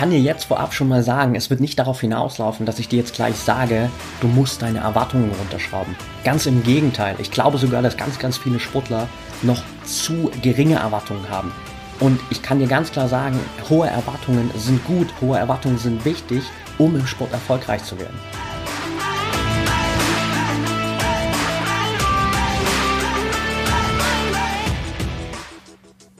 kann dir jetzt vorab schon mal sagen, es wird nicht darauf hinauslaufen, dass ich dir jetzt gleich sage, du musst deine Erwartungen runterschrauben. Ganz im Gegenteil. Ich glaube sogar, dass ganz, ganz viele Sportler noch zu geringe Erwartungen haben. Und ich kann dir ganz klar sagen, hohe Erwartungen sind gut, hohe Erwartungen sind wichtig, um im Sport erfolgreich zu werden.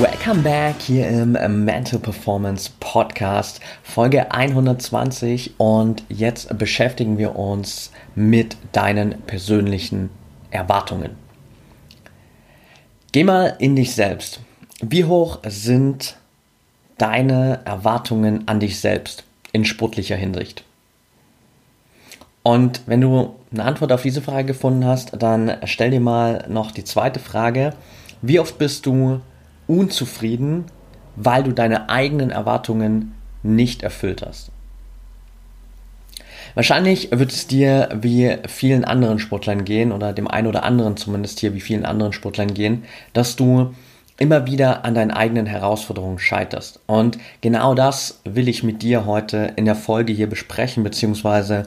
Welcome back hier im Mental Performance Podcast, Folge 120 und jetzt beschäftigen wir uns mit deinen persönlichen Erwartungen. Geh mal in dich selbst. Wie hoch sind deine Erwartungen an dich selbst in sportlicher Hinsicht? Und wenn du eine Antwort auf diese Frage gefunden hast, dann stell dir mal noch die zweite Frage. Wie oft bist du unzufrieden, weil du deine eigenen Erwartungen nicht erfüllt hast. Wahrscheinlich wird es dir wie vielen anderen Sportlern gehen, oder dem einen oder anderen zumindest hier wie vielen anderen Sportlern gehen, dass du immer wieder an deinen eigenen Herausforderungen scheiterst. Und genau das will ich mit dir heute in der Folge hier besprechen, beziehungsweise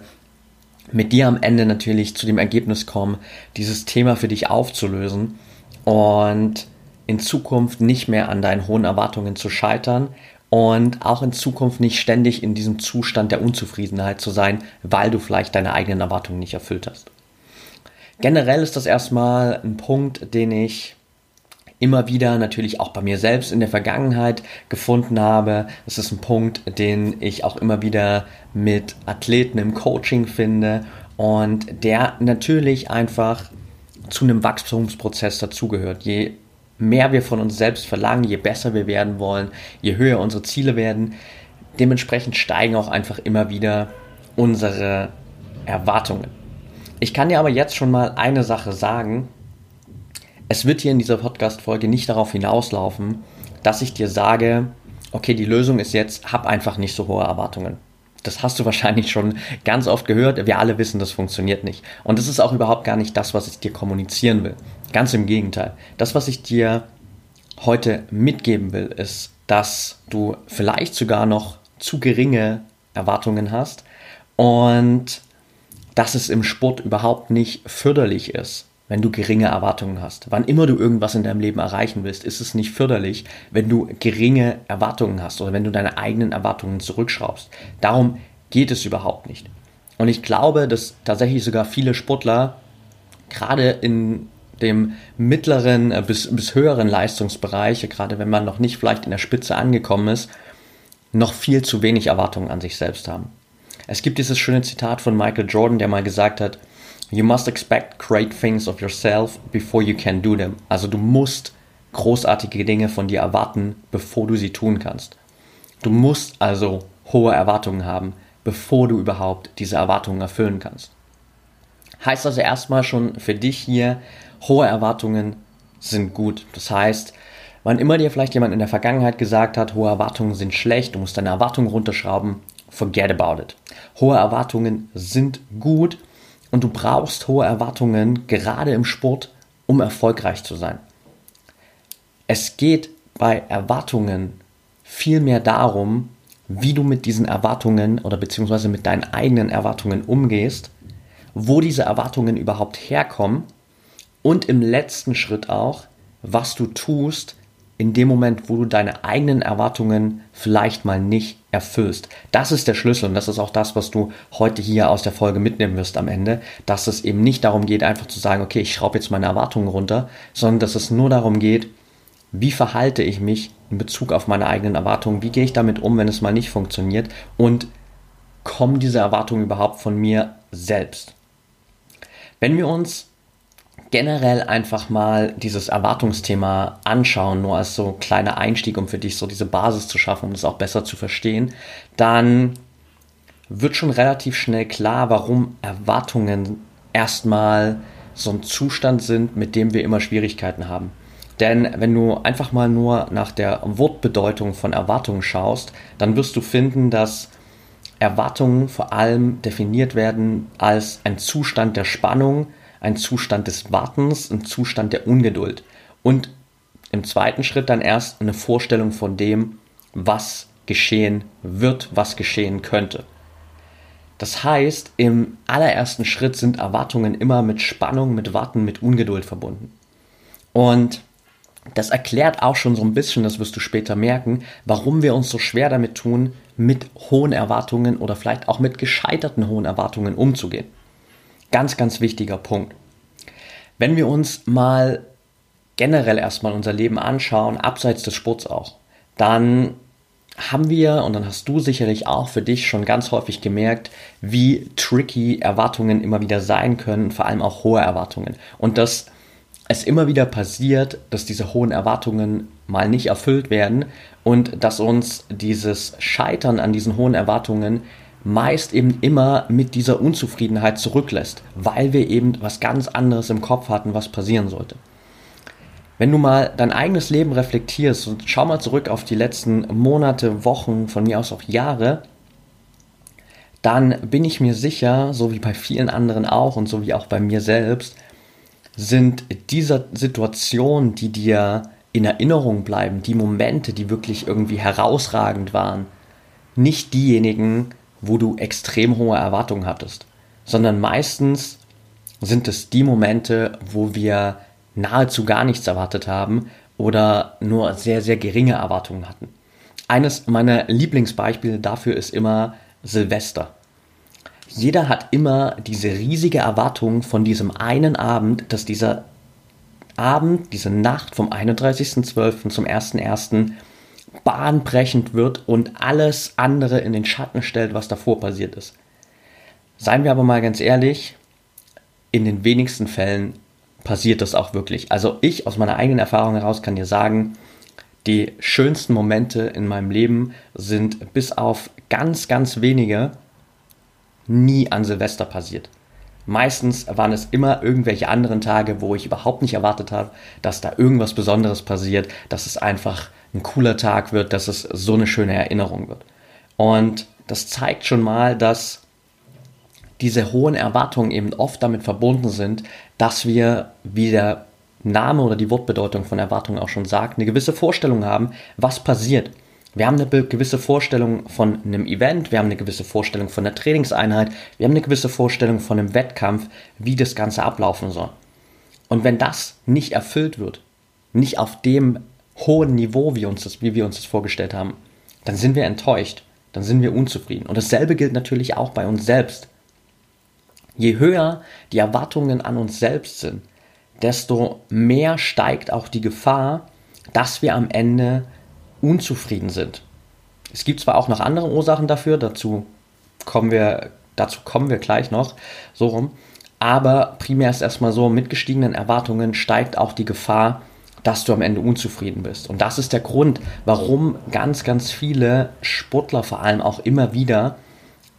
mit dir am Ende natürlich zu dem Ergebnis kommen, dieses Thema für dich aufzulösen und in Zukunft nicht mehr an deinen hohen Erwartungen zu scheitern und auch in Zukunft nicht ständig in diesem Zustand der Unzufriedenheit zu sein, weil du vielleicht deine eigenen Erwartungen nicht erfüllt hast. Generell ist das erstmal ein Punkt, den ich immer wieder natürlich auch bei mir selbst in der Vergangenheit gefunden habe. Es ist ein Punkt, den ich auch immer wieder mit Athleten im Coaching finde und der natürlich einfach zu einem Wachstumsprozess dazugehört. Je mehr wir von uns selbst verlangen, je besser wir werden wollen, je höher unsere Ziele werden, dementsprechend steigen auch einfach immer wieder unsere Erwartungen. Ich kann dir aber jetzt schon mal eine Sache sagen. Es wird hier in dieser Podcast-Folge nicht darauf hinauslaufen, dass ich dir sage, okay, die Lösung ist jetzt, hab einfach nicht so hohe Erwartungen. Das hast du wahrscheinlich schon ganz oft gehört. Wir alle wissen, das funktioniert nicht. Und das ist auch überhaupt gar nicht das, was ich dir kommunizieren will. Ganz im Gegenteil. Das, was ich dir heute mitgeben will, ist, dass du vielleicht sogar noch zu geringe Erwartungen hast und dass es im Sport überhaupt nicht förderlich ist, wenn du geringe Erwartungen hast. Wann immer du irgendwas in deinem Leben erreichen willst, ist es nicht förderlich, wenn du geringe Erwartungen hast oder wenn du deine eigenen Erwartungen zurückschraubst. Darum geht es überhaupt nicht. Und ich glaube, dass tatsächlich sogar viele Sportler gerade in dem mittleren äh, bis, bis höheren Leistungsbereich, gerade wenn man noch nicht vielleicht in der Spitze angekommen ist, noch viel zu wenig Erwartungen an sich selbst haben. Es gibt dieses schöne Zitat von Michael Jordan, der mal gesagt hat, You must expect great things of yourself before you can do them. Also du musst großartige Dinge von dir erwarten, bevor du sie tun kannst. Du musst also hohe Erwartungen haben, bevor du überhaupt diese Erwartungen erfüllen kannst. Heißt also erstmal schon für dich hier, hohe Erwartungen sind gut. Das heißt, wann immer dir vielleicht jemand in der Vergangenheit gesagt hat, hohe Erwartungen sind schlecht, du musst deine Erwartungen runterschrauben, forget about it. Hohe Erwartungen sind gut und du brauchst hohe Erwartungen, gerade im Sport, um erfolgreich zu sein. Es geht bei Erwartungen vielmehr darum, wie du mit diesen Erwartungen oder beziehungsweise mit deinen eigenen Erwartungen umgehst, wo diese Erwartungen überhaupt herkommen und im letzten Schritt auch, was du tust, in dem Moment, wo du deine eigenen Erwartungen vielleicht mal nicht erfüllst. Das ist der Schlüssel und das ist auch das, was du heute hier aus der Folge mitnehmen wirst am Ende, dass es eben nicht darum geht, einfach zu sagen, okay, ich schraube jetzt meine Erwartungen runter, sondern dass es nur darum geht, wie verhalte ich mich in Bezug auf meine eigenen Erwartungen, wie gehe ich damit um, wenn es mal nicht funktioniert und kommen diese Erwartungen überhaupt von mir selbst. Wenn wir uns generell einfach mal dieses Erwartungsthema anschauen, nur als so kleiner Einstieg, um für dich so diese Basis zu schaffen, um es auch besser zu verstehen, dann wird schon relativ schnell klar, warum Erwartungen erstmal so ein Zustand sind, mit dem wir immer Schwierigkeiten haben. Denn wenn du einfach mal nur nach der Wortbedeutung von Erwartungen schaust, dann wirst du finden, dass Erwartungen vor allem definiert werden als ein Zustand der Spannung, ein Zustand des Wartens, ein Zustand der Ungeduld. Und im zweiten Schritt dann erst eine Vorstellung von dem, was geschehen wird, was geschehen könnte. Das heißt, im allerersten Schritt sind Erwartungen immer mit Spannung, mit Warten, mit Ungeduld verbunden. Und das erklärt auch schon so ein bisschen, das wirst du später merken, warum wir uns so schwer damit tun, mit hohen Erwartungen oder vielleicht auch mit gescheiterten hohen Erwartungen umzugehen. Ganz, ganz wichtiger Punkt. Wenn wir uns mal generell erstmal unser Leben anschauen, abseits des Sports auch, dann haben wir, und dann hast du sicherlich auch für dich schon ganz häufig gemerkt, wie tricky Erwartungen immer wieder sein können, vor allem auch hohe Erwartungen. Und dass es immer wieder passiert, dass diese hohen Erwartungen mal nicht erfüllt werden und dass uns dieses Scheitern an diesen hohen Erwartungen meist eben immer mit dieser Unzufriedenheit zurücklässt, weil wir eben was ganz anderes im Kopf hatten, was passieren sollte. Wenn du mal dein eigenes Leben reflektierst und schau mal zurück auf die letzten Monate, Wochen, von mir aus auch Jahre, dann bin ich mir sicher, so wie bei vielen anderen auch und so wie auch bei mir selbst, sind diese Situationen, die dir in Erinnerung bleiben, die Momente, die wirklich irgendwie herausragend waren, nicht diejenigen, wo du extrem hohe Erwartungen hattest, sondern meistens sind es die Momente, wo wir nahezu gar nichts erwartet haben oder nur sehr, sehr geringe Erwartungen hatten. Eines meiner Lieblingsbeispiele dafür ist immer Silvester. Jeder hat immer diese riesige Erwartung von diesem einen Abend, dass dieser Abend, diese Nacht vom 31.12. zum 1.1. bahnbrechend wird und alles andere in den Schatten stellt, was davor passiert ist. Seien wir aber mal ganz ehrlich, in den wenigsten Fällen passiert das auch wirklich. Also ich aus meiner eigenen Erfahrung heraus kann dir sagen, die schönsten Momente in meinem Leben sind bis auf ganz, ganz wenige nie an Silvester passiert. Meistens waren es immer irgendwelche anderen Tage, wo ich überhaupt nicht erwartet habe, dass da irgendwas Besonderes passiert, dass es einfach ein cooler Tag wird, dass es so eine schöne Erinnerung wird. Und das zeigt schon mal, dass diese hohen Erwartungen eben oft damit verbunden sind, dass wir, wie der Name oder die Wortbedeutung von Erwartungen auch schon sagt, eine gewisse Vorstellung haben, was passiert. Wir haben eine gewisse Vorstellung von einem Event, wir haben eine gewisse Vorstellung von einer Trainingseinheit, wir haben eine gewisse Vorstellung von einem Wettkampf, wie das Ganze ablaufen soll. Und wenn das nicht erfüllt wird, nicht auf dem hohen Niveau, wie, uns das, wie wir uns das vorgestellt haben, dann sind wir enttäuscht, dann sind wir unzufrieden. Und dasselbe gilt natürlich auch bei uns selbst. Je höher die Erwartungen an uns selbst sind, desto mehr steigt auch die Gefahr, dass wir am Ende unzufrieden sind. Es gibt zwar auch noch andere Ursachen dafür, dazu kommen wir, dazu kommen wir gleich noch, so rum, aber primär ist erstmal so, mit gestiegenen Erwartungen steigt auch die Gefahr, dass du am Ende unzufrieden bist. Und das ist der Grund, warum ganz, ganz viele Sportler vor allem auch immer wieder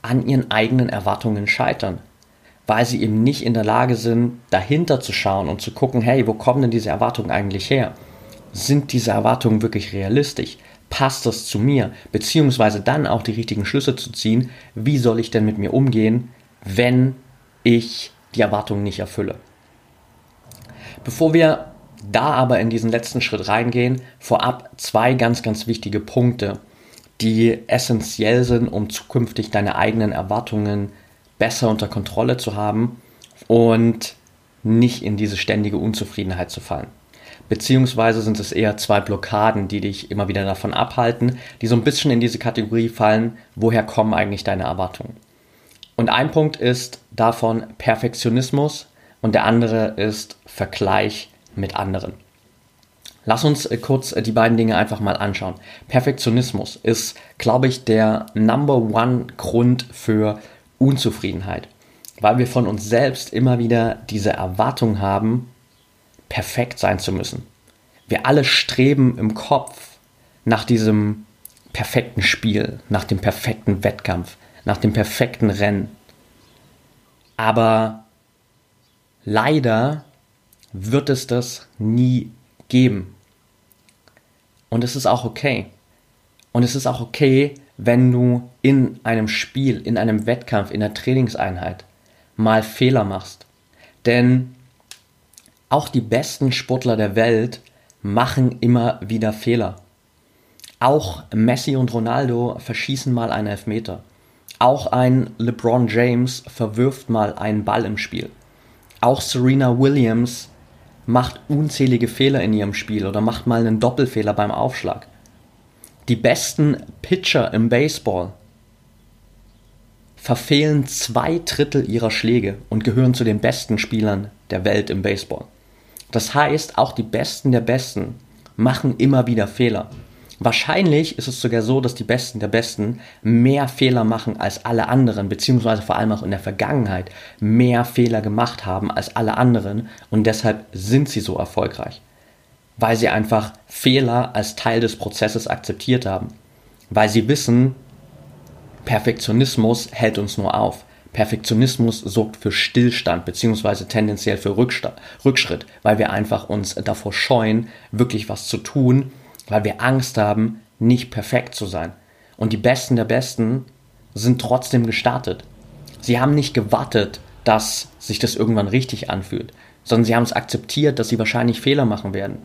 an ihren eigenen Erwartungen scheitern. Weil sie eben nicht in der Lage sind, dahinter zu schauen und zu gucken, hey, wo kommen denn diese Erwartungen eigentlich her? sind diese Erwartungen wirklich realistisch? Passt das zu mir? Beziehungsweise dann auch die richtigen Schlüsse zu ziehen, wie soll ich denn mit mir umgehen, wenn ich die Erwartungen nicht erfülle? Bevor wir da aber in diesen letzten Schritt reingehen, vorab zwei ganz, ganz wichtige Punkte, die essentiell sind, um zukünftig deine eigenen Erwartungen besser unter Kontrolle zu haben und nicht in diese ständige Unzufriedenheit zu fallen beziehungsweise sind es eher zwei Blockaden, die dich immer wieder davon abhalten, die so ein bisschen in diese Kategorie fallen, woher kommen eigentlich deine Erwartungen. Und ein Punkt ist davon Perfektionismus und der andere ist Vergleich mit anderen. Lass uns äh, kurz äh, die beiden Dinge einfach mal anschauen. Perfektionismus ist, glaube ich, der Number One Grund für Unzufriedenheit, weil wir von uns selbst immer wieder diese Erwartung haben, perfekt sein zu müssen. Wir alle streben im Kopf nach diesem perfekten Spiel, nach dem perfekten Wettkampf, nach dem perfekten Rennen. Aber leider wird es das nie geben. Und es ist auch okay. Und es ist auch okay, wenn du in einem Spiel, in einem Wettkampf, in einer Trainingseinheit mal Fehler machst. Denn auch die besten Sportler der Welt machen immer wieder Fehler. Auch Messi und Ronaldo verschießen mal einen Elfmeter. Auch ein LeBron James verwirft mal einen Ball im Spiel. Auch Serena Williams macht unzählige Fehler in ihrem Spiel oder macht mal einen Doppelfehler beim Aufschlag. Die besten Pitcher im Baseball verfehlen zwei Drittel ihrer Schläge und gehören zu den besten Spielern der Welt im Baseball. Das heißt, auch die Besten der Besten machen immer wieder Fehler. Wahrscheinlich ist es sogar so, dass die Besten der Besten mehr Fehler machen als alle anderen, beziehungsweise vor allem auch in der Vergangenheit mehr Fehler gemacht haben als alle anderen und deshalb sind sie so erfolgreich. Weil sie einfach Fehler als Teil des Prozesses akzeptiert haben. Weil sie wissen, Perfektionismus hält uns nur auf. Perfektionismus sorgt für Stillstand beziehungsweise tendenziell für Rückschritt, weil wir einfach uns davor scheuen, wirklich was zu tun weil wir Angst haben, nicht perfekt zu sein. Und die Besten der Besten sind trotzdem gestartet. Sie haben nicht gewartet, dass sich das irgendwann richtig anfühlt, sondern sie haben es akzeptiert, dass sie wahrscheinlich Fehler machen werden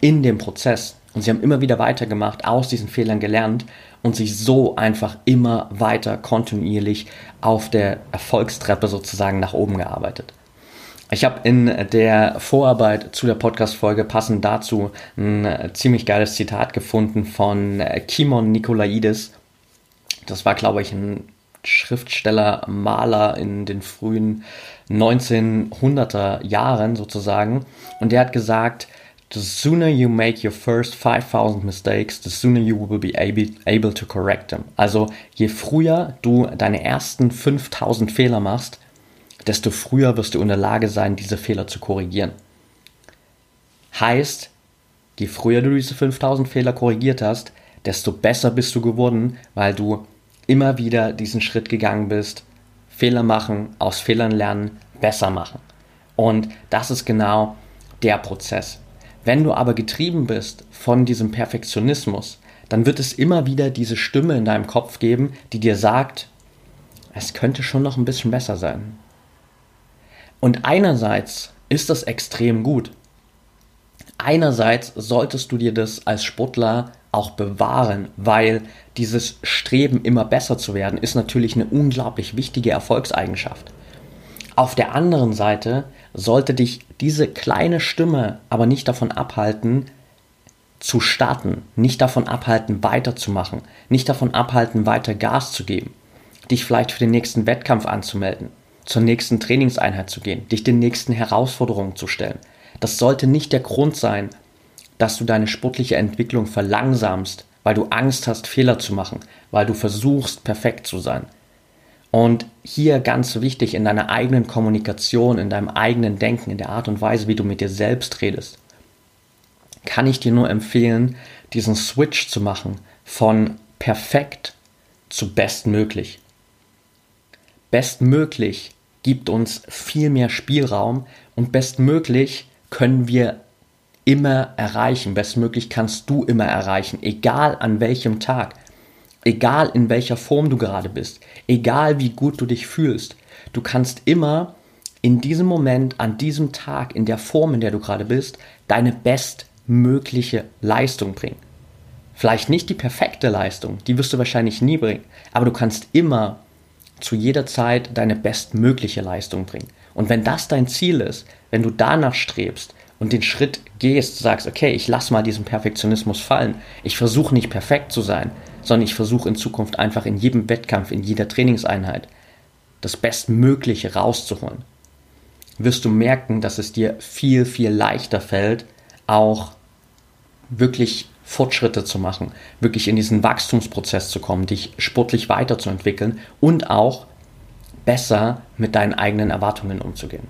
in dem Prozess. Und sie haben immer wieder weitergemacht, aus diesen Fehlern gelernt und sich so einfach immer weiter kontinuierlich auf der Erfolgstreppe sozusagen nach oben gearbeitet. Ich habe in der Vorarbeit zu der Podcast-Folge passend dazu ein ziemlich geiles Zitat gefunden von Kimon Nikolaidis. Das war, glaube ich, ein Schriftsteller, Maler in den frühen 1900er Jahren sozusagen. Und der hat gesagt, the sooner you make your first 5000 mistakes, the sooner you will be able, able to correct them. Also je früher du deine ersten 5000 Fehler machst, desto früher wirst du in der Lage sein, diese Fehler zu korrigieren. Heißt, je früher du diese 5000 Fehler korrigiert hast, desto besser bist du geworden, weil du immer wieder diesen Schritt gegangen bist, Fehler machen, aus Fehlern lernen, besser machen. Und das ist genau der Prozess. Wenn du aber getrieben bist von diesem Perfektionismus, dann wird es immer wieder diese Stimme in deinem Kopf geben, die dir sagt, es könnte schon noch ein bisschen besser sein. Und einerseits ist das extrem gut. Einerseits solltest du dir das als Sportler auch bewahren, weil dieses Streben immer besser zu werden ist natürlich eine unglaublich wichtige Erfolgseigenschaft. Auf der anderen Seite sollte dich diese kleine Stimme aber nicht davon abhalten, zu starten, nicht davon abhalten, weiterzumachen, nicht davon abhalten, weiter Gas zu geben, dich vielleicht für den nächsten Wettkampf anzumelden, zur nächsten Trainingseinheit zu gehen, dich den nächsten Herausforderungen zu stellen. Das sollte nicht der Grund sein, dass du deine sportliche Entwicklung verlangsamst, weil du Angst hast, Fehler zu machen, weil du versuchst, perfekt zu sein. Und hier ganz wichtig in deiner eigenen Kommunikation, in deinem eigenen Denken, in der Art und Weise, wie du mit dir selbst redest, kann ich dir nur empfehlen, diesen Switch zu machen von perfekt zu bestmöglich. Bestmöglich gibt uns viel mehr Spielraum und bestmöglich können wir immer erreichen. Bestmöglich kannst du immer erreichen, egal an welchem Tag, egal in welcher Form du gerade bist, egal wie gut du dich fühlst. Du kannst immer in diesem Moment, an diesem Tag, in der Form, in der du gerade bist, deine bestmögliche Leistung bringen. Vielleicht nicht die perfekte Leistung, die wirst du wahrscheinlich nie bringen, aber du kannst immer zu jeder Zeit deine bestmögliche Leistung bringen. Und wenn das dein Ziel ist, wenn du danach strebst und den Schritt gehst, sagst, okay, ich lass mal diesen Perfektionismus fallen, ich versuche nicht perfekt zu sein, sondern ich versuche in Zukunft einfach in jedem Wettkampf, in jeder Trainingseinheit das Bestmögliche rauszuholen, wirst du merken, dass es dir viel, viel leichter fällt, auch wirklich Fortschritte zu machen, wirklich in diesen Wachstumsprozess zu kommen, dich sportlich weiterzuentwickeln und auch besser mit deinen eigenen Erwartungen umzugehen.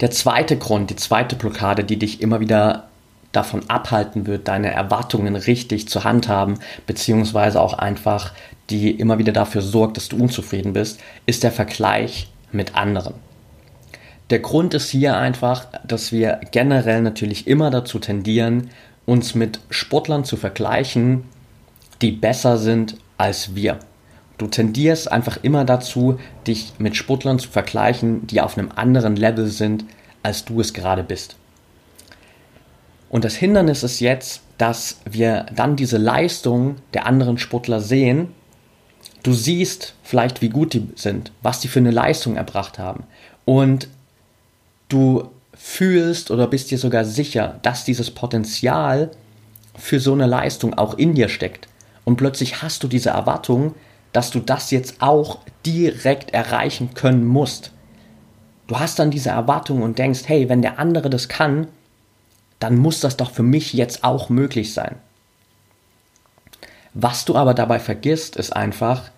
Der zweite Grund, die zweite Blockade, die dich immer wieder davon abhalten wird, deine Erwartungen richtig zu handhaben, beziehungsweise auch einfach, die immer wieder dafür sorgt, dass du unzufrieden bist, ist der Vergleich mit anderen. Der Grund ist hier einfach, dass wir generell natürlich immer dazu tendieren, uns mit Sportlern zu vergleichen, die besser sind als wir. Du tendierst einfach immer dazu, dich mit Sportlern zu vergleichen, die auf einem anderen Level sind, als du es gerade bist. Und das Hindernis ist jetzt, dass wir dann diese Leistung der anderen Sportler sehen. Du siehst vielleicht, wie gut die sind, was die für eine Leistung erbracht haben. Und du fühlst oder bist dir sogar sicher, dass dieses Potenzial für so eine Leistung auch in dir steckt. Und plötzlich hast du diese Erwartung, dass du das jetzt auch direkt erreichen können musst. Du hast dann diese Erwartung und denkst, hey, wenn der andere das kann, dann muss das doch für mich jetzt auch möglich sein. Was du aber dabei vergisst, ist einfach,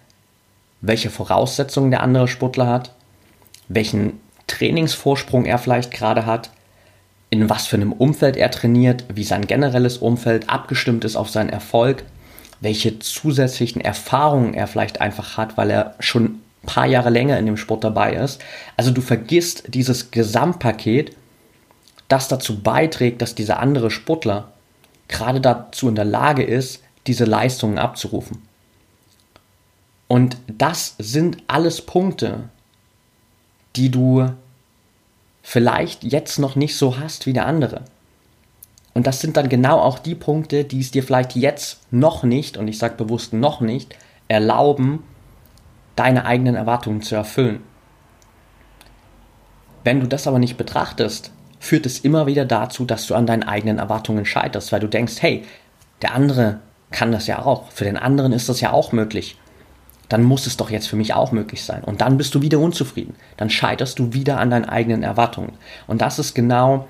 welche Voraussetzungen der andere Sportler hat, welchen Trainingsvorsprung er vielleicht gerade hat, in was für einem Umfeld er trainiert, wie sein generelles Umfeld abgestimmt ist auf seinen Erfolg, welche zusätzlichen Erfahrungen er vielleicht einfach hat, weil er schon ein paar Jahre länger in dem Sport dabei ist. Also du vergisst dieses Gesamtpaket das dazu beiträgt, dass dieser andere Sportler gerade dazu in der Lage ist, diese Leistungen abzurufen. Und das sind alles Punkte, die du vielleicht jetzt noch nicht so hast wie der andere. Und das sind dann genau auch die Punkte, die es dir vielleicht jetzt noch nicht, und ich sage bewusst noch nicht, erlauben, deine eigenen Erwartungen zu erfüllen. Wenn du das aber nicht betrachtest, führt es immer wieder dazu, dass du an deinen eigenen Erwartungen scheiterst, weil du denkst, hey, der andere kann das ja auch, für den anderen ist das ja auch möglich. Dann muss es doch jetzt für mich auch möglich sein. Und dann bist du wieder unzufrieden. Dann scheiterst du wieder an deinen eigenen Erwartungen. Und das ist genau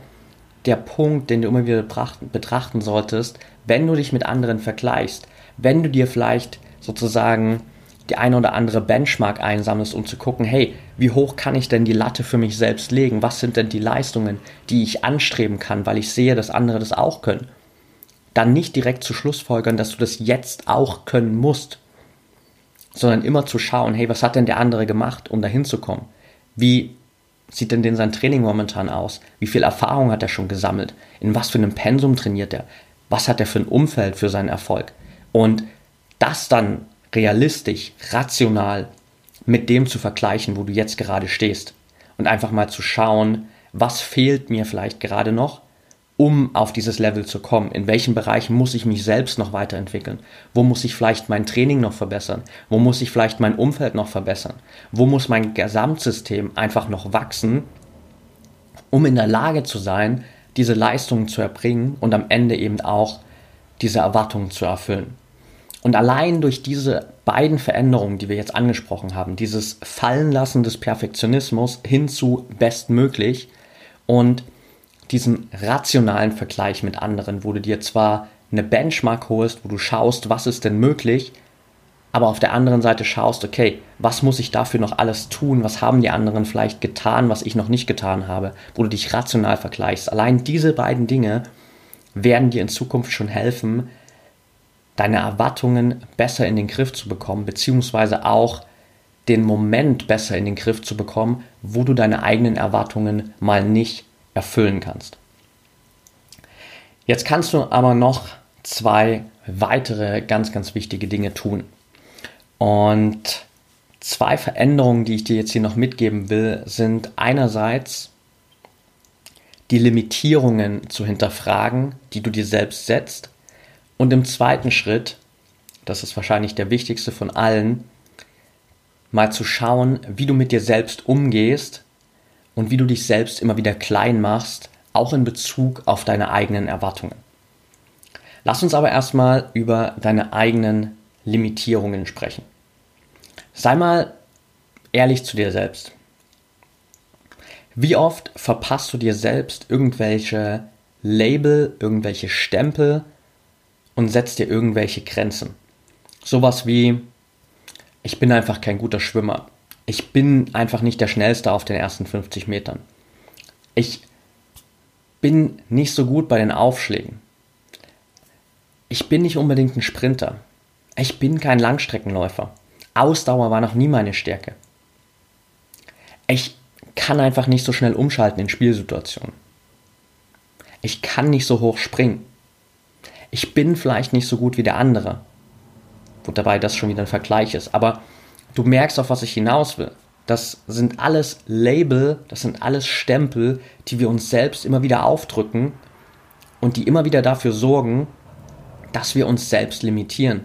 der Punkt, den du immer wieder betrachten solltest, wenn du dich mit anderen vergleichst. Wenn du dir vielleicht sozusagen die eine oder andere Benchmark einsammelst, um zu gucken, hey, wie hoch kann ich denn die Latte für mich selbst legen? Was sind denn die Leistungen, die ich anstreben kann, weil ich sehe, dass andere das auch können? Dann nicht direkt zu Schlussfolgern, dass du das jetzt auch können musst, sondern immer zu schauen, hey, was hat denn der andere gemacht, um dahin zu kommen? Wie sieht denn denn sein Training momentan aus? Wie viel Erfahrung hat er schon gesammelt? In was für einem Pensum trainiert er? Was hat er für ein Umfeld für seinen Erfolg? Und das dann realistisch, rational mit dem zu vergleichen, wo du jetzt gerade stehst. Und einfach mal zu schauen, was fehlt mir vielleicht gerade noch, um auf dieses Level zu kommen. In welchen Bereichen muss ich mich selbst noch weiterentwickeln? Wo muss ich vielleicht mein Training noch verbessern? Wo muss ich vielleicht mein Umfeld noch verbessern? Wo muss mein Gesamtsystem einfach noch wachsen, um in der Lage zu sein, diese Leistungen zu erbringen und am Ende eben auch diese Erwartungen zu erfüllen? Und allein durch diese beiden Veränderungen, die wir jetzt angesprochen haben, dieses Fallenlassen des Perfektionismus hin zu bestmöglich und diesen rationalen Vergleich mit anderen, wo du dir zwar eine Benchmark holst, wo du schaust, was ist denn möglich, aber auf der anderen Seite schaust, okay, was muss ich dafür noch alles tun, was haben die anderen vielleicht getan, was ich noch nicht getan habe, wo du dich rational vergleichst. Allein diese beiden Dinge werden dir in Zukunft schon helfen, deine Erwartungen besser in den Griff zu bekommen, beziehungsweise auch den Moment besser in den Griff zu bekommen, wo du deine eigenen Erwartungen mal nicht erfüllen kannst. Jetzt kannst du aber noch zwei weitere ganz, ganz wichtige Dinge tun. Und zwei Veränderungen, die ich dir jetzt hier noch mitgeben will, sind einerseits die Limitierungen zu hinterfragen, die du dir selbst setzt und im zweiten Schritt, das ist wahrscheinlich der wichtigste von allen, mal zu schauen, wie du mit dir selbst umgehst und wie du dich selbst immer wieder klein machst, auch in Bezug auf deine eigenen Erwartungen. Lass uns aber erstmal über deine eigenen Limitierungen sprechen. Sei mal ehrlich zu dir selbst. Wie oft verpasst du dir selbst irgendwelche Label, irgendwelche Stempel und setzt dir irgendwelche Grenzen. Sowas wie, ich bin einfach kein guter Schwimmer. Ich bin einfach nicht der Schnellste auf den ersten 50 Metern. Ich bin nicht so gut bei den Aufschlägen. Ich bin nicht unbedingt ein Sprinter. Ich bin kein Langstreckenläufer. Ausdauer war noch nie meine Stärke. Ich kann einfach nicht so schnell umschalten in Spielsituationen. Ich kann nicht so hoch springen. Ich bin vielleicht nicht so gut wie der andere. Wo dabei das schon wieder ein Vergleich ist. Aber du merkst, auf was ich hinaus will. Das sind alles Label, das sind alles Stempel, die wir uns selbst immer wieder aufdrücken und die immer wieder dafür sorgen, dass wir uns selbst limitieren.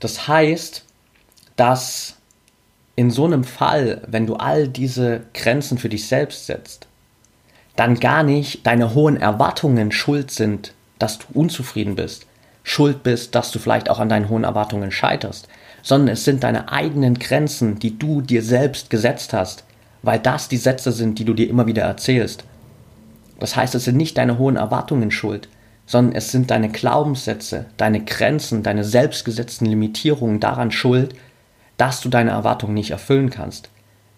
Das heißt, dass in so einem Fall, wenn du all diese Grenzen für dich selbst setzt, dann gar nicht deine hohen Erwartungen schuld sind, dass du unzufrieden bist, schuld bist, dass du vielleicht auch an deinen hohen Erwartungen scheiterst, sondern es sind deine eigenen Grenzen, die du dir selbst gesetzt hast, weil das die Sätze sind, die du dir immer wieder erzählst. Das heißt, es sind nicht deine hohen Erwartungen schuld, sondern es sind deine Glaubenssätze, deine Grenzen, deine selbstgesetzten Limitierungen daran schuld, dass du deine Erwartungen nicht erfüllen kannst,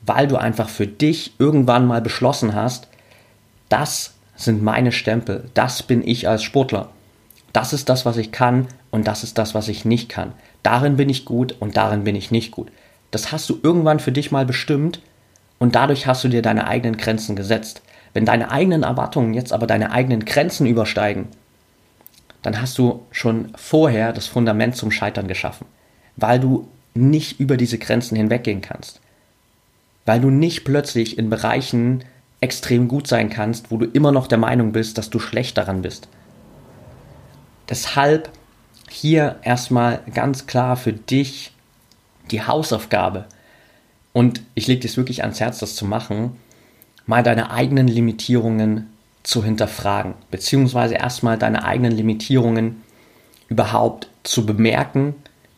weil du einfach für dich irgendwann mal beschlossen hast, das sind meine Stempel, das bin ich als Sportler. Das ist das, was ich kann und das ist das, was ich nicht kann. Darin bin ich gut und darin bin ich nicht gut. Das hast du irgendwann für dich mal bestimmt und dadurch hast du dir deine eigenen Grenzen gesetzt. Wenn deine eigenen Erwartungen jetzt aber deine eigenen Grenzen übersteigen, dann hast du schon vorher das Fundament zum Scheitern geschaffen, weil du nicht über diese Grenzen hinweggehen kannst. Weil du nicht plötzlich in Bereichen extrem gut sein kannst, wo du immer noch der Meinung bist, dass du schlecht daran bist. Deshalb hier erstmal ganz klar für dich die Hausaufgabe. Und ich lege dir wirklich ans Herz, das zu machen, mal deine eigenen Limitierungen zu hinterfragen, beziehungsweise erstmal deine eigenen Limitierungen überhaupt zu bemerken,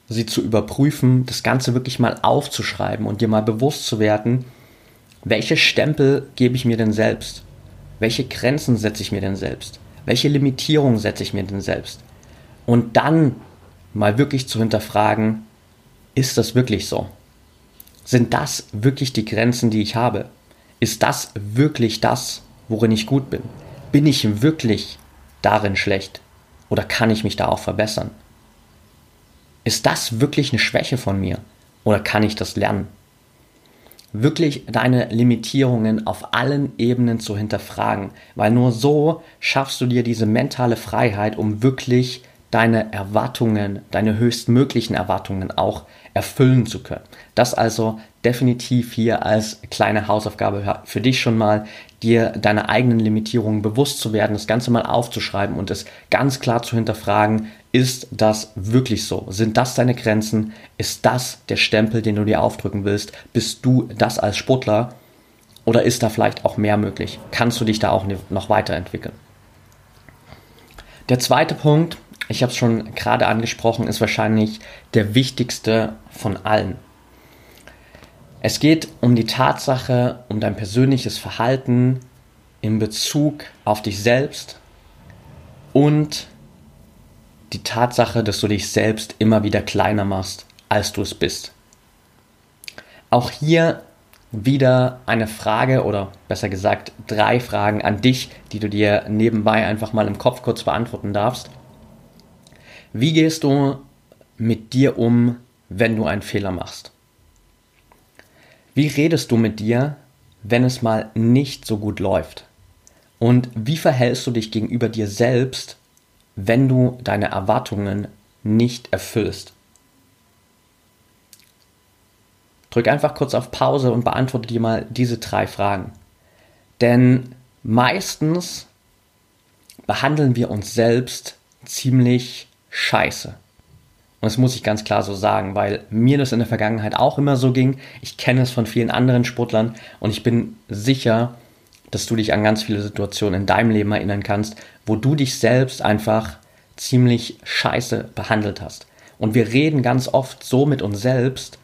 sie zu überprüfen, das Ganze wirklich mal aufzuschreiben und dir mal bewusst zu werden, welche Stempel gebe ich mir denn selbst? Welche Grenzen setze ich mir denn selbst? Welche Limitierungen setze ich mir denn selbst? Und dann mal wirklich zu hinterfragen, ist das wirklich so? Sind das wirklich die Grenzen, die ich habe? Ist das wirklich das, worin ich gut bin? Bin ich wirklich darin schlecht? Oder kann ich mich da auch verbessern? Ist das wirklich eine Schwäche von mir? Oder kann ich das lernen? wirklich deine Limitierungen auf allen Ebenen zu hinterfragen, weil nur so schaffst du dir diese mentale Freiheit, um wirklich deine Erwartungen, deine höchstmöglichen Erwartungen auch erfüllen zu können. Das also definitiv hier als kleine Hausaufgabe für dich schon mal, dir deine eigenen Limitierungen bewusst zu werden, das Ganze mal aufzuschreiben und es ganz klar zu hinterfragen, ist das wirklich so? Sind das deine Grenzen? Ist das der Stempel, den du dir aufdrücken willst? Bist du das als Sportler? Oder ist da vielleicht auch mehr möglich? Kannst du dich da auch noch weiterentwickeln? Der zweite Punkt, ich habe es schon gerade angesprochen, ist wahrscheinlich der wichtigste von allen. Es geht um die Tatsache, um dein persönliches Verhalten in Bezug auf dich selbst und die Tatsache, dass du dich selbst immer wieder kleiner machst, als du es bist. Auch hier wieder eine Frage oder besser gesagt drei Fragen an dich, die du dir nebenbei einfach mal im Kopf kurz beantworten darfst. Wie gehst du mit dir um, wenn du einen Fehler machst? Wie redest du mit dir, wenn es mal nicht so gut läuft? Und wie verhältst du dich gegenüber dir selbst, wenn du deine Erwartungen nicht erfüllst? Drück einfach kurz auf Pause und beantworte dir mal diese drei Fragen. Denn meistens behandeln wir uns selbst ziemlich scheiße. Und das muss ich ganz klar so sagen, weil mir das in der Vergangenheit auch immer so ging. Ich kenne es von vielen anderen Sportlern und ich bin sicher, dass du dich an ganz viele Situationen in deinem Leben erinnern kannst, wo du dich selbst einfach ziemlich scheiße behandelt hast. Und wir reden ganz oft so mit uns selbst,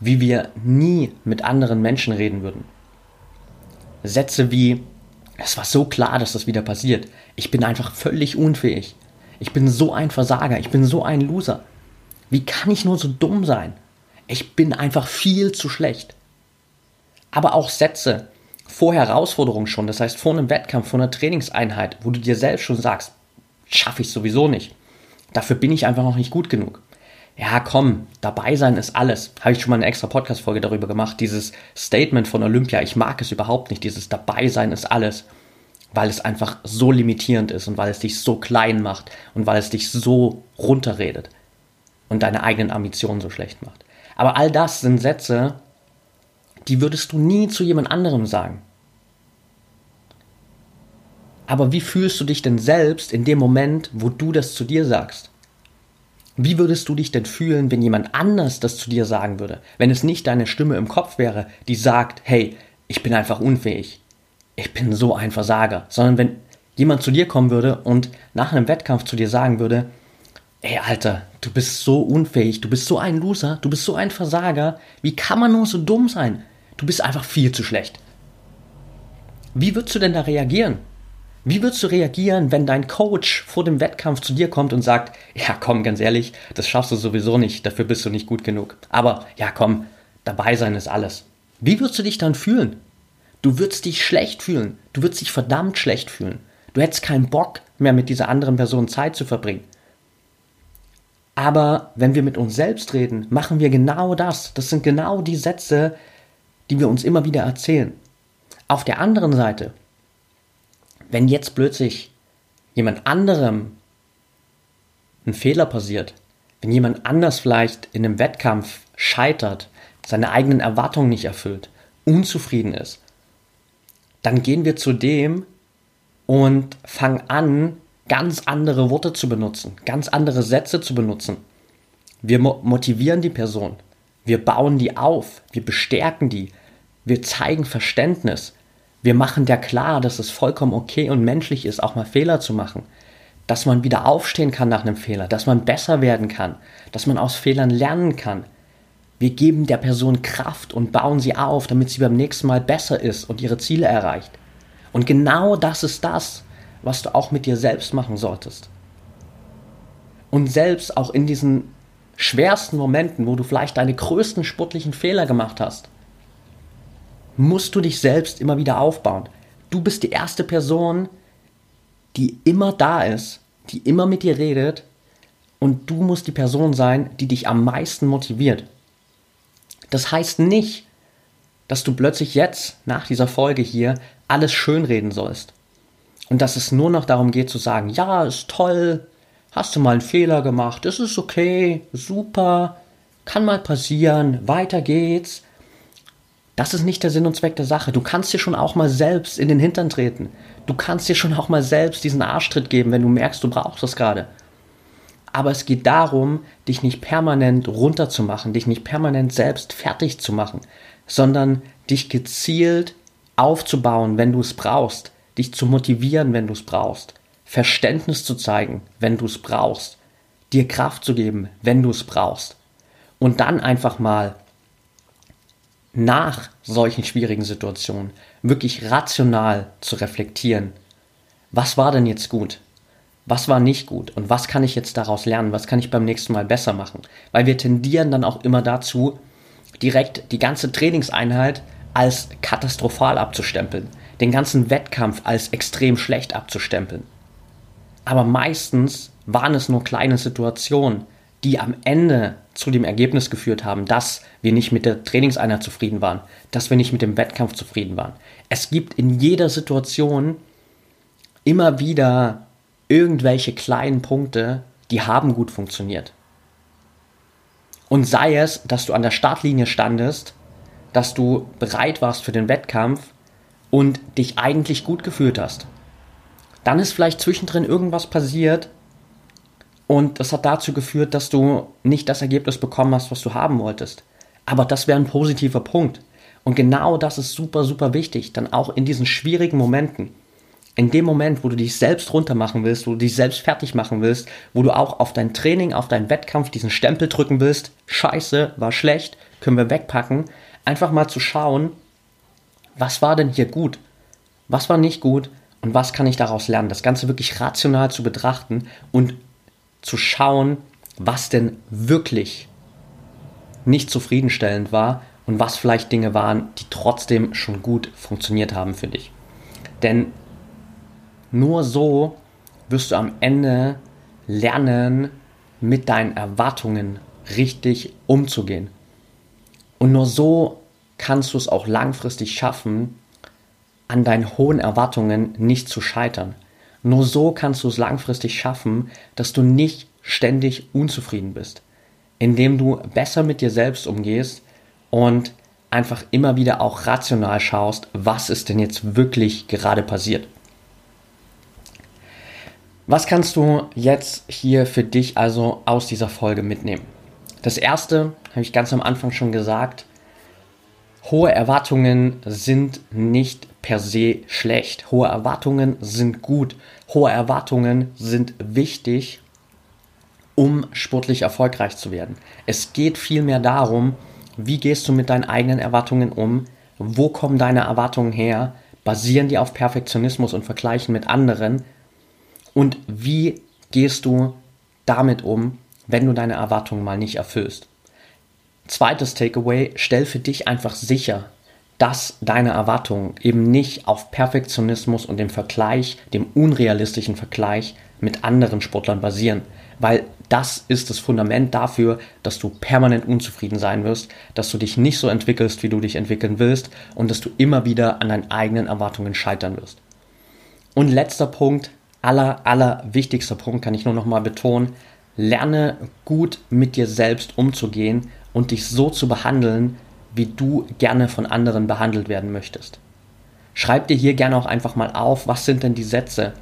wie wir nie mit anderen Menschen reden würden. Sätze wie, es war so klar, dass das wieder passiert. Ich bin einfach völlig unfähig. Ich bin so ein Versager, ich bin so ein Loser. Wie kann ich nur so dumm sein? Ich bin einfach viel zu schlecht. Aber auch Sätze vor Herausforderungen schon, das heißt vor einem Wettkampf, vor einer Trainingseinheit, wo du dir selbst schon sagst, schaffe ich sowieso nicht. Dafür bin ich einfach noch nicht gut genug. Ja, komm, dabei sein ist alles. Habe ich schon mal eine extra Podcast-Folge darüber gemacht. Dieses Statement von Olympia, ich mag es überhaupt nicht. Dieses dabei sein ist alles. Weil es einfach so limitierend ist und weil es dich so klein macht und weil es dich so runterredet und deine eigenen Ambitionen so schlecht macht. Aber all das sind Sätze, die würdest du nie zu jemand anderem sagen. Aber wie fühlst du dich denn selbst in dem Moment, wo du das zu dir sagst? Wie würdest du dich denn fühlen, wenn jemand anders das zu dir sagen würde? Wenn es nicht deine Stimme im Kopf wäre, die sagt, hey, ich bin einfach unfähig. Ich bin so ein Versager. Sondern wenn jemand zu dir kommen würde und nach einem Wettkampf zu dir sagen würde, ey Alter, du bist so unfähig, du bist so ein Loser, du bist so ein Versager, wie kann man nur so dumm sein? Du bist einfach viel zu schlecht. Wie würdest du denn da reagieren? Wie würdest du reagieren, wenn dein Coach vor dem Wettkampf zu dir kommt und sagt, ja komm, ganz ehrlich, das schaffst du sowieso nicht, dafür bist du nicht gut genug. Aber ja komm, dabei sein ist alles. Wie würdest du dich dann fühlen? Du würdest dich schlecht fühlen. Du würdest dich verdammt schlecht fühlen. Du hättest keinen Bock mehr mit dieser anderen Person Zeit zu verbringen. Aber wenn wir mit uns selbst reden, machen wir genau das. Das sind genau die Sätze, die wir uns immer wieder erzählen. Auf der anderen Seite, wenn jetzt plötzlich jemand anderem ein Fehler passiert, wenn jemand anders vielleicht in einem Wettkampf scheitert, seine eigenen Erwartungen nicht erfüllt, unzufrieden ist, dann gehen wir zu dem und fangen an, ganz andere Worte zu benutzen, ganz andere Sätze zu benutzen. Wir mo motivieren die Person, wir bauen die auf, wir bestärken die, wir zeigen Verständnis, wir machen der klar, dass es vollkommen okay und menschlich ist, auch mal Fehler zu machen, dass man wieder aufstehen kann nach einem Fehler, dass man besser werden kann, dass man aus Fehlern lernen kann. Wir geben der Person Kraft und bauen sie auf, damit sie beim nächsten Mal besser ist und ihre Ziele erreicht. Und genau das ist das, was du auch mit dir selbst machen solltest. Und selbst auch in diesen schwersten Momenten, wo du vielleicht deine größten sportlichen Fehler gemacht hast, musst du dich selbst immer wieder aufbauen. Du bist die erste Person, die immer da ist, die immer mit dir redet und du musst die Person sein, die dich am meisten motiviert. Das heißt nicht, dass du plötzlich jetzt nach dieser Folge hier alles schönreden sollst. Und dass es nur noch darum geht zu sagen, ja, ist toll, hast du mal einen Fehler gemacht, es ist okay, super, kann mal passieren, weiter geht's. Das ist nicht der Sinn und Zweck der Sache. Du kannst dir schon auch mal selbst in den Hintern treten. Du kannst dir schon auch mal selbst diesen Arschtritt geben, wenn du merkst, du brauchst das gerade. Aber es geht darum, dich nicht permanent runterzumachen, dich nicht permanent selbst fertig zu machen, sondern dich gezielt aufzubauen, wenn du es brauchst, dich zu motivieren, wenn du es brauchst, Verständnis zu zeigen, wenn du es brauchst, dir Kraft zu geben, wenn du es brauchst. Und dann einfach mal nach solchen schwierigen Situationen wirklich rational zu reflektieren. Was war denn jetzt gut? Was war nicht gut? Und was kann ich jetzt daraus lernen? Was kann ich beim nächsten Mal besser machen? Weil wir tendieren dann auch immer dazu, direkt die ganze Trainingseinheit als katastrophal abzustempeln, den ganzen Wettkampf als extrem schlecht abzustempeln. Aber meistens waren es nur kleine Situationen, die am Ende zu dem Ergebnis geführt haben, dass wir nicht mit der Trainingseinheit zufrieden waren, dass wir nicht mit dem Wettkampf zufrieden waren. Es gibt in jeder Situation immer wieder irgendwelche kleinen Punkte, die haben gut funktioniert. Und sei es, dass du an der Startlinie standest, dass du bereit warst für den Wettkampf und dich eigentlich gut gefühlt hast. Dann ist vielleicht zwischendrin irgendwas passiert, und das hat dazu geführt, dass du nicht das Ergebnis bekommen hast, was du haben wolltest. Aber das wäre ein positiver Punkt. Und genau das ist super, super wichtig. Dann auch in diesen schwierigen Momenten. In dem Moment, wo du dich selbst runtermachen willst, wo du dich selbst fertig machen willst, wo du auch auf dein Training, auf deinen Wettkampf diesen Stempel drücken willst, scheiße, war schlecht, können wir wegpacken, einfach mal zu schauen, was war denn hier gut? Was war nicht gut? Und was kann ich daraus lernen? Das Ganze wirklich rational zu betrachten und zu schauen, was denn wirklich nicht zufriedenstellend war und was vielleicht Dinge waren, die trotzdem schon gut funktioniert haben für dich. Denn nur so wirst du am Ende lernen, mit deinen Erwartungen richtig umzugehen. Und nur so kannst du es auch langfristig schaffen, an deinen hohen Erwartungen nicht zu scheitern. Nur so kannst du es langfristig schaffen, dass du nicht ständig unzufrieden bist, indem du besser mit dir selbst umgehst und einfach immer wieder auch rational schaust, was ist denn jetzt wirklich gerade passiert. Was kannst du jetzt hier für dich also aus dieser Folge mitnehmen? Das erste, habe ich ganz am Anfang schon gesagt, hohe Erwartungen sind nicht per se schlecht. Hohe Erwartungen sind gut. Hohe Erwartungen sind wichtig, um sportlich erfolgreich zu werden. Es geht vielmehr darum, wie gehst du mit deinen eigenen Erwartungen um? Wo kommen deine Erwartungen her? Basieren die auf Perfektionismus und Vergleichen mit anderen? Und wie gehst du damit um, wenn du deine Erwartungen mal nicht erfüllst? Zweites Takeaway, stell für dich einfach sicher, dass deine Erwartungen eben nicht auf Perfektionismus und dem Vergleich, dem unrealistischen Vergleich mit anderen Sportlern basieren, weil das ist das Fundament dafür, dass du permanent unzufrieden sein wirst, dass du dich nicht so entwickelst, wie du dich entwickeln willst und dass du immer wieder an deinen eigenen Erwartungen scheitern wirst. Und letzter Punkt, aller, aller wichtigster Punkt kann ich nur noch mal betonen. Lerne gut mit dir selbst umzugehen und dich so zu behandeln, wie du gerne von anderen behandelt werden möchtest. Schreib dir hier gerne auch einfach mal auf, was sind denn die Sätze,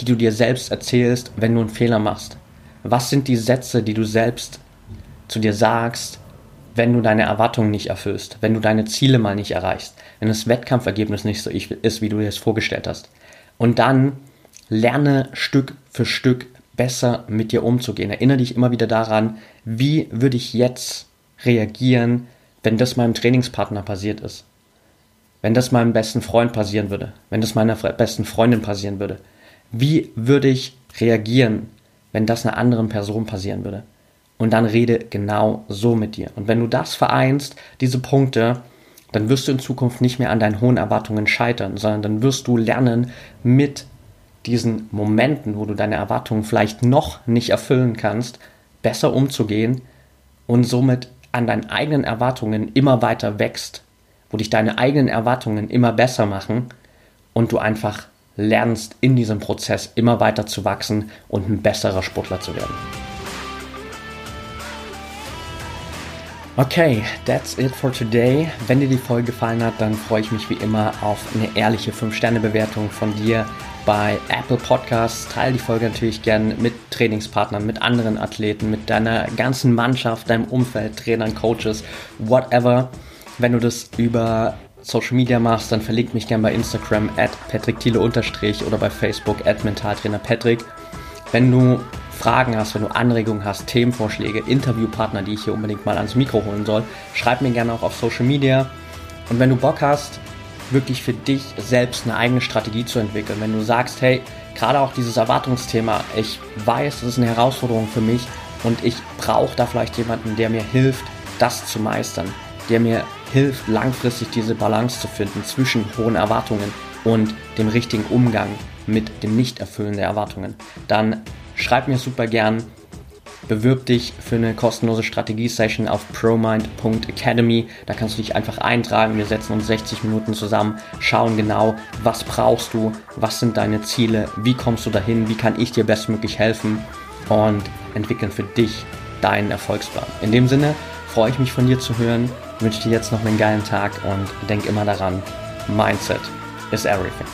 die du dir selbst erzählst, wenn du einen Fehler machst. Was sind die Sätze, die du selbst zu dir sagst, wenn du deine Erwartungen nicht erfüllst, wenn du deine Ziele mal nicht erreichst, wenn das Wettkampfergebnis nicht so ist, wie du es vorgestellt hast. Und dann lerne Stück für Stück besser mit dir umzugehen. Erinnere dich immer wieder daran, wie würde ich jetzt reagieren, wenn das meinem Trainingspartner passiert ist. Wenn das meinem besten Freund passieren würde. Wenn das meiner besten Freundin passieren würde. Wie würde ich reagieren, wenn das einer anderen Person passieren würde? Und dann rede genau so mit dir. Und wenn du das vereinst, diese Punkte, dann wirst du in Zukunft nicht mehr an deinen hohen Erwartungen scheitern, sondern dann wirst du lernen, mit diesen Momenten, wo du deine Erwartungen vielleicht noch nicht erfüllen kannst, besser umzugehen und somit an deinen eigenen Erwartungen immer weiter wächst, wo dich deine eigenen Erwartungen immer besser machen und du einfach lernst in diesem Prozess immer weiter zu wachsen und ein besserer Sportler zu werden. Okay, that's it for today. Wenn dir die Folge gefallen hat, dann freue ich mich wie immer auf eine ehrliche 5-Sterne-Bewertung von dir bei Apple Podcasts. Teile die Folge natürlich gern mit Trainingspartnern, mit anderen Athleten, mit deiner ganzen Mannschaft, deinem Umfeld, Trainern, Coaches, whatever. Wenn du das über Social Media machst, dann verlinke mich gern bei Instagram at patrickthiele- oder bei Facebook at mentaltrainer Patrick. Wenn du Fragen hast, wenn du Anregungen hast, Themenvorschläge, Interviewpartner, die ich hier unbedingt mal ans Mikro holen soll, schreib mir gerne auch auf Social Media. Und wenn du Bock hast, wirklich für dich selbst eine eigene Strategie zu entwickeln, wenn du sagst, hey, gerade auch dieses Erwartungsthema, ich weiß, das ist eine Herausforderung für mich und ich brauche da vielleicht jemanden, der mir hilft, das zu meistern, der mir hilft, langfristig diese Balance zu finden zwischen hohen Erwartungen und dem richtigen Umgang mit dem Nicht-Erfüllen der Erwartungen, dann schreib mir super gern. Bewirb dich für eine kostenlose Strategie-Session auf promind.academy. Da kannst du dich einfach eintragen. Wir setzen uns 60 Minuten zusammen, schauen genau, was brauchst du, was sind deine Ziele, wie kommst du dahin, wie kann ich dir bestmöglich helfen und entwickeln für dich deinen Erfolgsplan. In dem Sinne freue ich mich von dir zu hören, wünsche dir jetzt noch einen geilen Tag und denk immer daran, Mindset is everything.